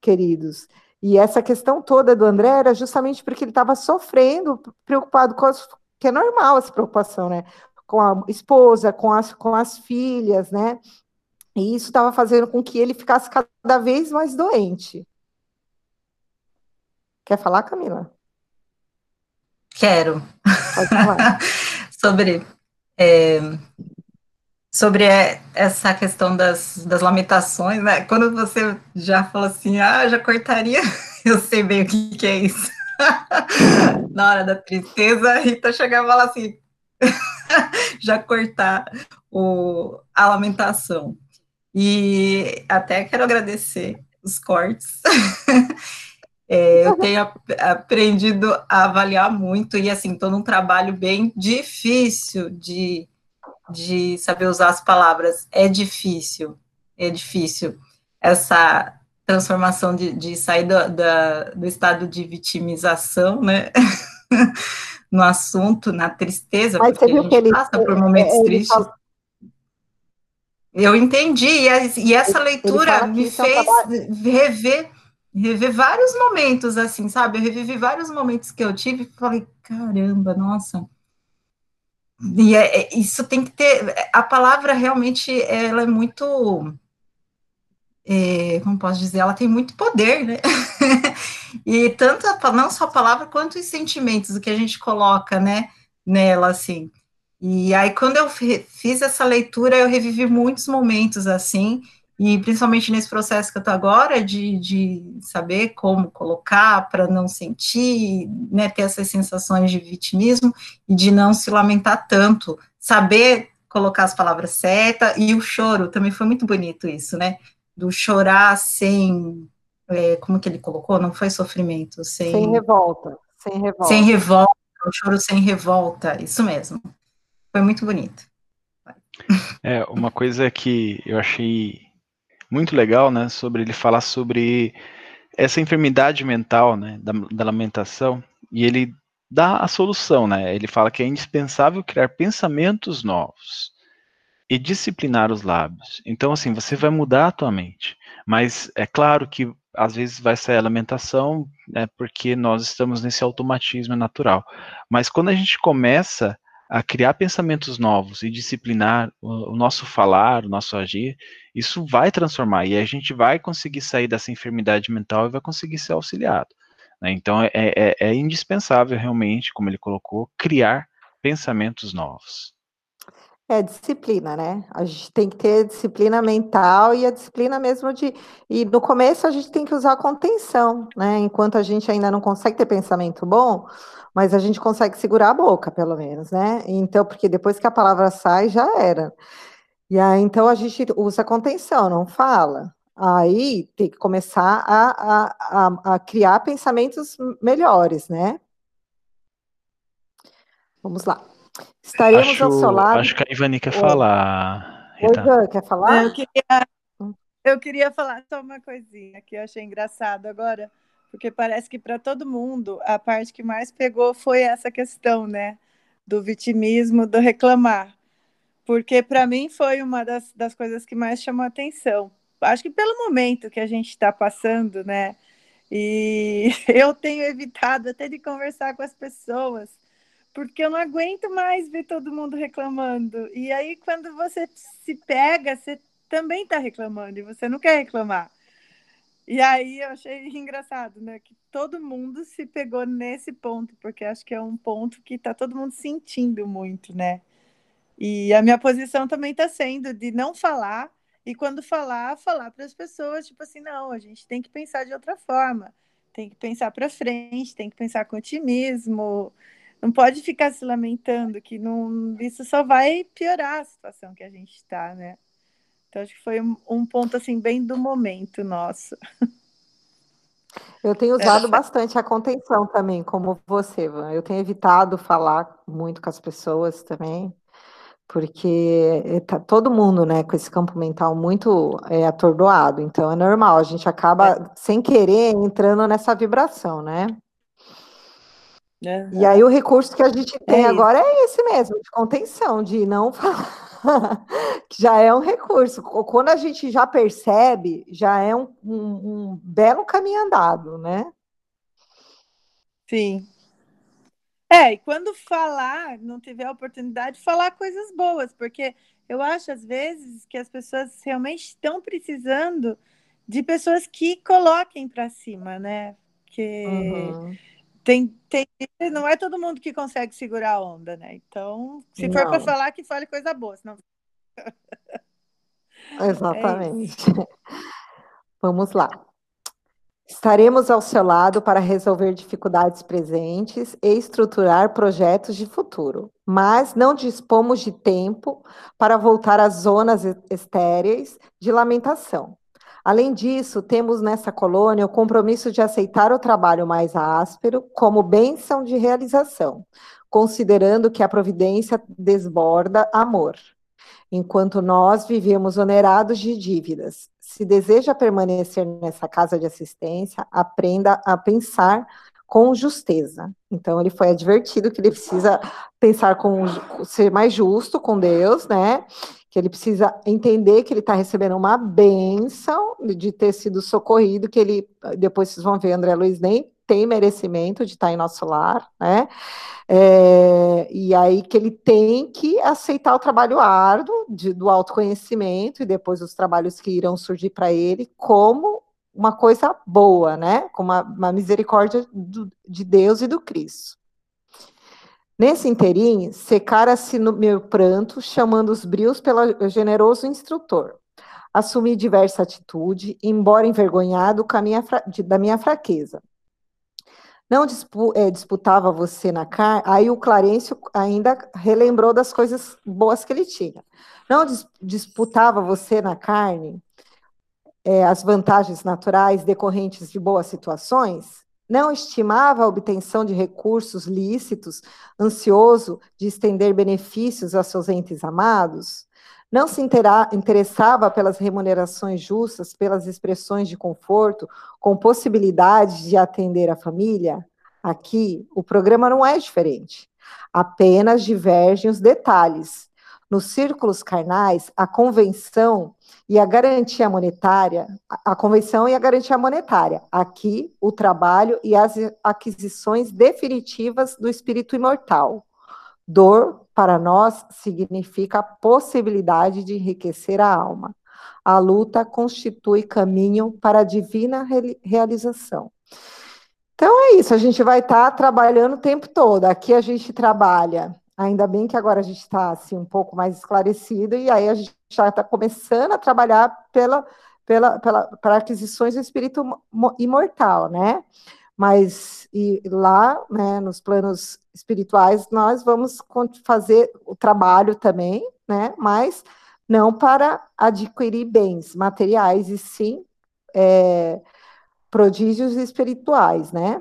queridos? E essa questão toda do André era justamente porque ele estava sofrendo, preocupado com as, que é normal essa preocupação, né? Com a esposa, com as, com as filhas, né? E isso estava fazendo com que ele ficasse cada vez mais doente. Quer falar, Camila? Quero. Pode falar. sobre é, sobre essa questão das, das lamentações, né? Quando você já falou assim, ah, já cortaria, eu sei bem o que, que é isso. Na hora da tristeza, a Rita chegava e falava assim, já cortar o, a lamentação. E até quero agradecer os cortes. É, eu tenho aprendido a avaliar muito e assim estou num trabalho bem difícil de, de saber usar as palavras. É difícil, é difícil essa transformação de, de sair do, da, do estado de vitimização, né? no assunto, na tristeza, Mas porque a gente ele, passa por momentos é, tristes. Fala... Eu entendi, e, e essa leitura me é fez rever rever vários momentos, assim, sabe? Eu revivi vários momentos que eu tive e falei, caramba, nossa. E é, é, isso tem que ter. A palavra realmente ela é muito. é, como posso dizer, ela tem muito poder, né? e tanto a, não só a palavra quanto os sentimentos, o que a gente coloca, né, nela, assim. E aí, quando eu fiz essa leitura, eu revivi muitos momentos assim, e principalmente nesse processo que eu estou agora, de, de saber como colocar para não sentir, né, ter essas sensações de vitimismo e de não se lamentar tanto, saber colocar as palavras certas, e o choro também foi muito bonito isso, né, do chorar sem, é, como que ele colocou? Não foi sofrimento, sem... Sem revolta, sem revolta. Sem revolta, o choro sem revolta, isso mesmo. Foi muito bonito. É, uma coisa que eu achei muito legal, né, sobre ele falar sobre essa enfermidade mental, né, da, da lamentação, e ele dá a solução, né, ele fala que é indispensável criar pensamentos novos e disciplinar os lábios. Então, assim, você vai mudar a tua mente, mas é claro que às vezes vai sair a lamentação, né, porque nós estamos nesse automatismo natural. Mas quando a gente começa a criar pensamentos novos e disciplinar o, o, nosso falar, o nosso agir, isso vai transformar e a gente vai conseguir sair dessa enfermidade mental e vai conseguir ser auxiliado. Né? Então é, é, é indispensável realmente, como ele colocou, criar pensamentos novos. É disciplina, né? A gente tem que ter disciplina mental e a disciplina mesmo de. E no começo a gente tem que usar contenção, né? Enquanto a gente ainda não consegue ter pensamento bom, mas a gente consegue segurar a boca, pelo menos, né? Então, porque depois que a palavra sai, já era. E aí, então a gente usa a contenção, não fala. Aí tem que começar a, a, a, a criar pensamentos melhores, né? Vamos lá. Estaremos acho, ao seu lado. Acho que a Ivani quer falar. Rita. Oi, quer falar? Eu queria, eu queria falar só uma coisinha que eu achei engraçado agora, porque parece que para todo mundo a parte que mais pegou foi essa questão, né? Do vitimismo, do reclamar. Porque para mim foi uma das, das coisas que mais chamou atenção. Acho que pelo momento que a gente está passando, né? E eu tenho evitado até de conversar com as pessoas porque eu não aguento mais ver todo mundo reclamando. E aí, quando você se pega, você também está reclamando e você não quer reclamar. E aí eu achei engraçado, né? Que todo mundo se pegou nesse ponto, porque acho que é um ponto que está todo mundo sentindo muito, né? E a minha posição também está sendo de não falar, e quando falar, falar para as pessoas, tipo assim, não, a gente tem que pensar de outra forma, tem que pensar para frente, tem que pensar com otimismo, não pode ficar se lamentando, que não, isso só vai piorar a situação que a gente está, né? Então, acho que foi um, um, ponto, assim, bem do momento nosso. Eu tenho usado é. bastante a contenção também, como você, Van. Eu tenho evitado falar muito com as pessoas também, porque tá todo mundo, né, com esse campo mental muito é, atordoado. Então, é normal, a gente acaba, é. sem querer, entrando nessa vibração, né? Uhum. E aí o recurso que a gente tem é agora é esse mesmo, de contenção, de não falar, que já é um recurso. Quando a gente já percebe, já é um, um, um belo caminho andado, né? Sim. É, e quando falar, não tiver a oportunidade, de falar coisas boas, porque eu acho, às vezes, que as pessoas realmente estão precisando de pessoas que coloquem para cima, né? Que uhum tem, tem, não é todo mundo que consegue segurar a onda, né? Então, se não. for para falar, que fale coisa boa, senão. Exatamente. É Vamos lá. Estaremos ao seu lado para resolver dificuldades presentes e estruturar projetos de futuro, mas não dispomos de tempo para voltar às zonas estéreis de lamentação. Além disso, temos nessa colônia o compromisso de aceitar o trabalho mais áspero como bênção de realização, considerando que a providência desborda amor, enquanto nós vivemos onerados de dívidas. Se deseja permanecer nessa casa de assistência, aprenda a pensar com justeza. Então ele foi advertido que ele precisa pensar com ser mais justo com Deus, né? que ele precisa entender que ele está recebendo uma benção de ter sido socorrido, que ele, depois vocês vão ver, André Luiz nem tem merecimento de estar em nosso lar, né? É, e aí que ele tem que aceitar o trabalho árduo de, do autoconhecimento e depois os trabalhos que irão surgir para ele como uma coisa boa, né? Com uma, uma misericórdia do, de Deus e do Cristo. Nesse interim, secara-se no meu pranto, chamando os brios pelo generoso instrutor. Assumi diversa atitude, embora envergonhado da minha fraqueza não dispu, é, disputava você na carne, aí o Clarencio ainda relembrou das coisas boas que ele tinha. Não dis, disputava você na carne é, as vantagens naturais decorrentes de boas situações? Não estimava a obtenção de recursos lícitos, ansioso de estender benefícios a seus entes amados? Não se interessava pelas remunerações justas, pelas expressões de conforto, com possibilidade de atender a família? Aqui, o programa não é diferente. Apenas divergem os detalhes. Nos círculos carnais, a convenção e a garantia monetária, a convenção e a garantia monetária. Aqui, o trabalho e as aquisições definitivas do espírito imortal. Dor, para nós, significa a possibilidade de enriquecer a alma. A luta constitui caminho para a divina realização. Então é isso, a gente vai estar tá trabalhando o tempo todo. Aqui a gente trabalha, ainda bem que agora a gente está assim, um pouco mais esclarecido, e aí a gente já está começando a trabalhar pela, pela, pela, para aquisições do espírito imortal, né? Mas e lá, né, nos planos espirituais, nós vamos fazer o trabalho também, né, mas não para adquirir bens materiais, e sim é, prodígios espirituais, né?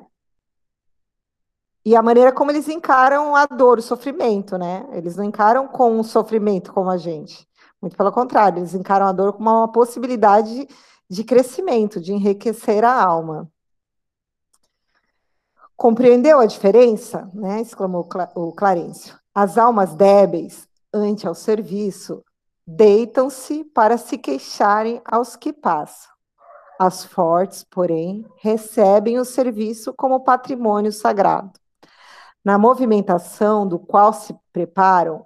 E a maneira como eles encaram a dor, o sofrimento, né? Eles não encaram com o sofrimento como a gente. Muito pelo contrário, eles encaram a dor como uma possibilidade de crescimento, de enriquecer a alma. Compreendeu a diferença? Né? exclamou o Clarencio. As almas débeis, ante ao serviço, deitam-se para se queixarem aos que passam. As fortes, porém, recebem o serviço como patrimônio sagrado. Na movimentação do qual se preparam,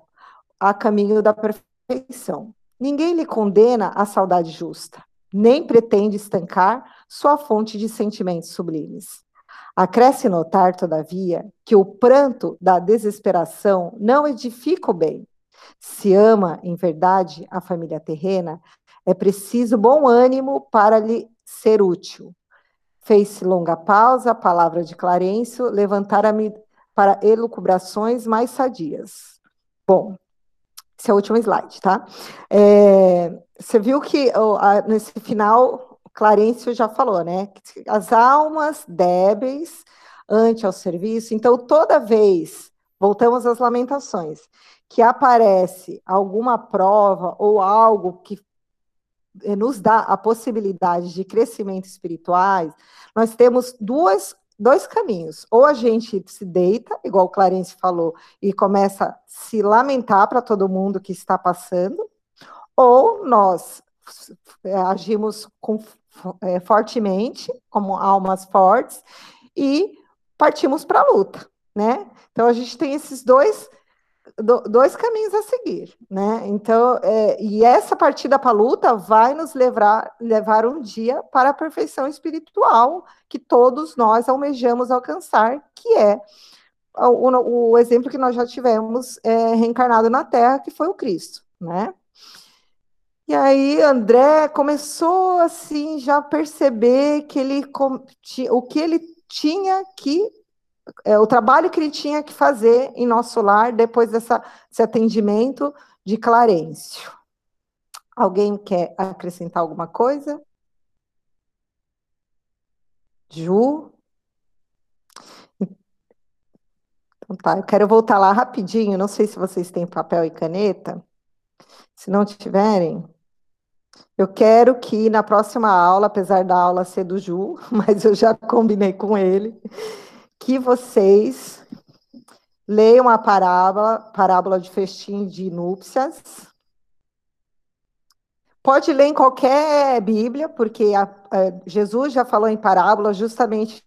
a caminho da perfeição. Ninguém lhe condena a saudade justa, nem pretende estancar sua fonte de sentimentos sublimes. Acresce notar, todavia, que o pranto da desesperação não edifica o bem. Se ama, em verdade, a família terrena, é preciso bom ânimo para lhe ser útil. Fez-se longa pausa, a palavra de Clarencio levantara-me para elucubrações mais sadias. Bom, esse é o último slide, tá? É, você viu que oh, a, nesse final Clarencio já falou, né? As almas débeis ante ao serviço. Então, toda vez, voltamos às lamentações, que aparece alguma prova ou algo que eh, nos dá a possibilidade de crescimento espirituais, nós temos duas, dois caminhos. Ou a gente se deita, igual o Clarence falou, e começa a se lamentar para todo mundo que está passando, ou nós agimos com é, fortemente, como almas fortes, e partimos para a luta, né? Então a gente tem esses dois do, dois caminhos a seguir, né? Então, é, e essa partida para a luta vai nos levar, levar um dia para a perfeição espiritual que todos nós almejamos alcançar, que é o, o exemplo que nós já tivemos é, reencarnado na Terra, que foi o Cristo, né? E aí André começou assim já perceber que ele o que ele tinha que é, o trabalho que ele tinha que fazer em nosso lar depois dessa, desse atendimento de Clarencio. Alguém quer acrescentar alguma coisa? Ju? Então tá, eu quero voltar lá rapidinho, não sei se vocês têm papel e caneta. Se não tiverem, eu quero que na próxima aula, apesar da aula ser do Ju, mas eu já combinei com ele, que vocês leiam a parábola, parábola de festim de núpcias. Pode ler em qualquer Bíblia, porque a, a, Jesus já falou em parábola justamente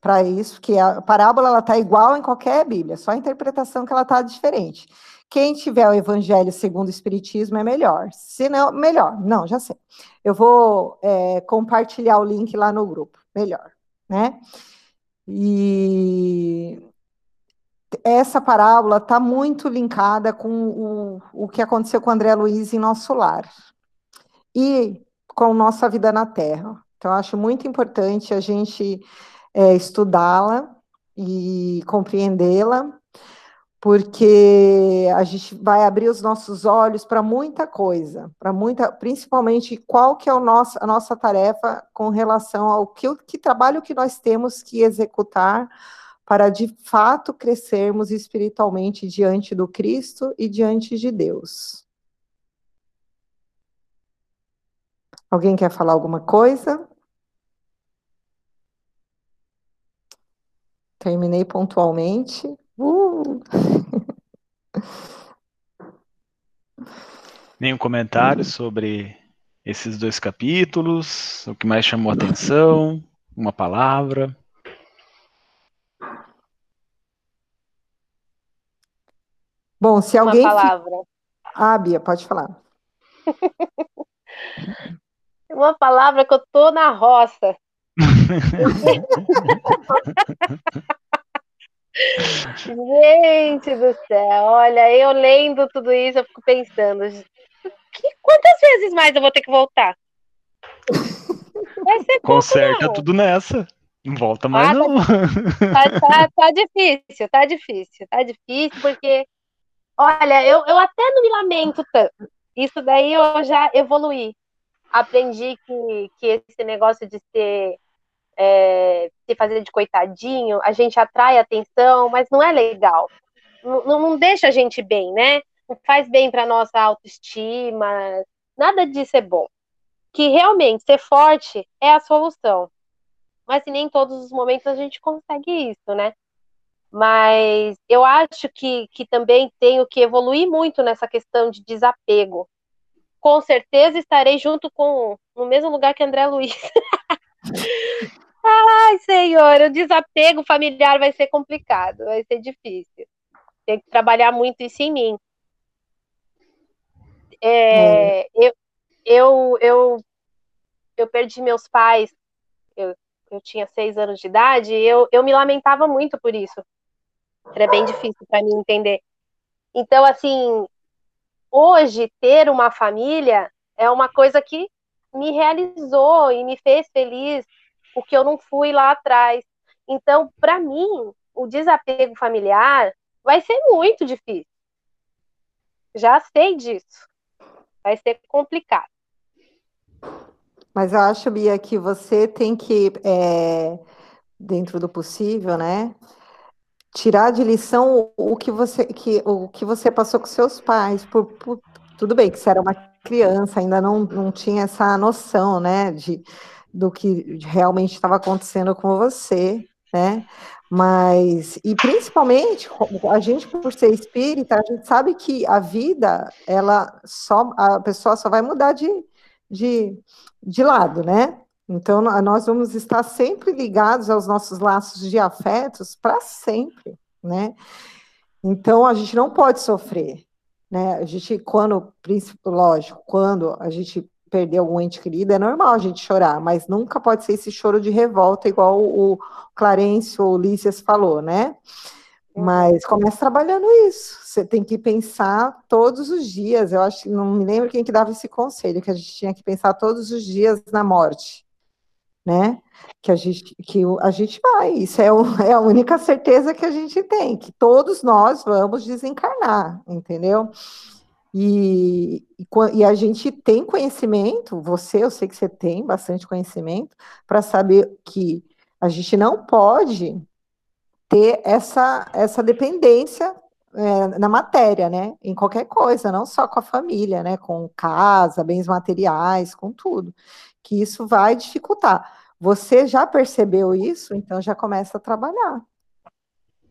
para isso, que a parábola ela está igual em qualquer Bíblia, só a interpretação que ela está diferente. Quem tiver o Evangelho segundo o Espiritismo é melhor. Se não, melhor. Não, já sei. Eu vou é, compartilhar o link lá no grupo. Melhor, né? E essa parábola está muito linkada com o, o que aconteceu com André Luiz em nosso lar e com nossa vida na Terra. Então, acho muito importante a gente é, estudá-la e compreendê-la, porque a gente vai abrir os nossos olhos para muita coisa, para muita, principalmente qual que é o nosso, a nossa tarefa com relação ao que, que trabalho que nós temos que executar para de fato crescermos espiritualmente diante do Cristo e diante de Deus. Alguém quer falar alguma coisa? Terminei pontualmente. Uh! Nenhum comentário sobre esses dois capítulos? O que mais chamou a atenção? Uma palavra? Bom, se alguém. Uma palavra. Ah, Bia, pode falar. Uma palavra que eu tô na roça. Gente do céu, olha, eu lendo tudo isso, eu fico pensando, que, quantas vezes mais eu vou ter que voltar? Vai ser Conserta não. tudo nessa. Não volta mais, ah, não. Tá, tá, tá, difícil, tá difícil, tá difícil, porque, olha, eu, eu até não me lamento tanto. Isso daí eu já evoluí. Aprendi que, que esse negócio de ser é, se fazer de coitadinho, a gente atrai atenção, mas não é legal. Não, não deixa a gente bem, né? Não faz bem para nossa autoestima, nada disso é bom. Que realmente ser forte é a solução. Mas nem em todos os momentos a gente consegue isso, né? Mas eu acho que, que também tenho que evoluir muito nessa questão de desapego. Com certeza estarei junto com no mesmo lugar que André Luiz. Ai, Senhor, o desapego familiar vai ser complicado, vai ser difícil. Tem que trabalhar muito isso em mim. É, é. Eu, eu, eu, eu perdi meus pais, eu, eu tinha seis anos de idade, e eu, eu me lamentava muito por isso. Era bem difícil para mim entender. Então, assim, hoje ter uma família é uma coisa que me realizou e me fez feliz porque eu não fui lá atrás. Então, para mim, o desapego familiar vai ser muito difícil. Já sei disso. Vai ser complicado. Mas eu acho, Bia, que você tem que, é, dentro do possível, né, tirar de lição o que você, que, o que você passou com seus pais. Por, por, tudo bem que você era uma criança, ainda não, não tinha essa noção, né, de do que realmente estava acontecendo com você, né? Mas, e principalmente, a gente, por ser espírita, a gente sabe que a vida, ela só, a pessoa só vai mudar de, de, de lado, né? Então, nós vamos estar sempre ligados aos nossos laços de afetos para sempre, né? Então, a gente não pode sofrer, né? A gente, quando, lógico, quando a gente perder algum ente querido, é normal a gente chorar, mas nunca pode ser esse choro de revolta, igual o Clarence ou Lícias falou, né? Uhum. Mas comece trabalhando isso. Você tem que pensar todos os dias. Eu acho que não me lembro quem que dava esse conselho, que a gente tinha que pensar todos os dias na morte, né? Que a gente, que a gente vai. Isso é, o, é a única certeza que a gente tem, que todos nós vamos desencarnar, entendeu? E, e, e, a gente tem conhecimento, você, eu sei que você tem bastante conhecimento, para saber que a gente não pode ter essa, essa dependência é, na matéria, né? Em qualquer coisa, não só com a família, né? Com casa, bens materiais, com tudo. Que isso vai dificultar. Você já percebeu isso, então já começa a trabalhar.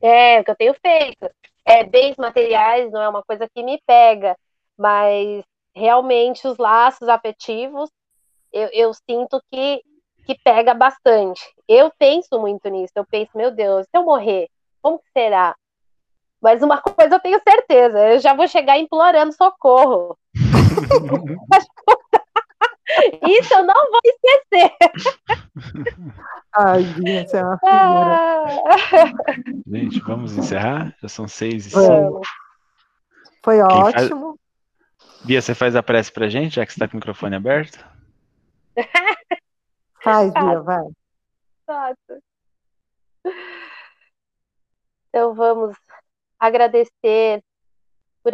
É, o que eu tenho feito. É, bens materiais não é uma coisa que me pega mas realmente os laços afetivos, eu, eu sinto que que pega bastante. Eu penso muito nisso. Eu penso, meu Deus, se eu morrer, como será? Mas uma coisa eu tenho certeza, eu já vou chegar implorando socorro. Isso eu não vou esquecer. Ai, você é uma figura. Gente, vamos encerrar? Já são seis e Foi. cinco. Foi Quem faz- ótimo. Bia, você faz a prece pra gente, já que você tá com o microfone aberto? Faz, Bia, vai. Nossa. Então vamos agradecer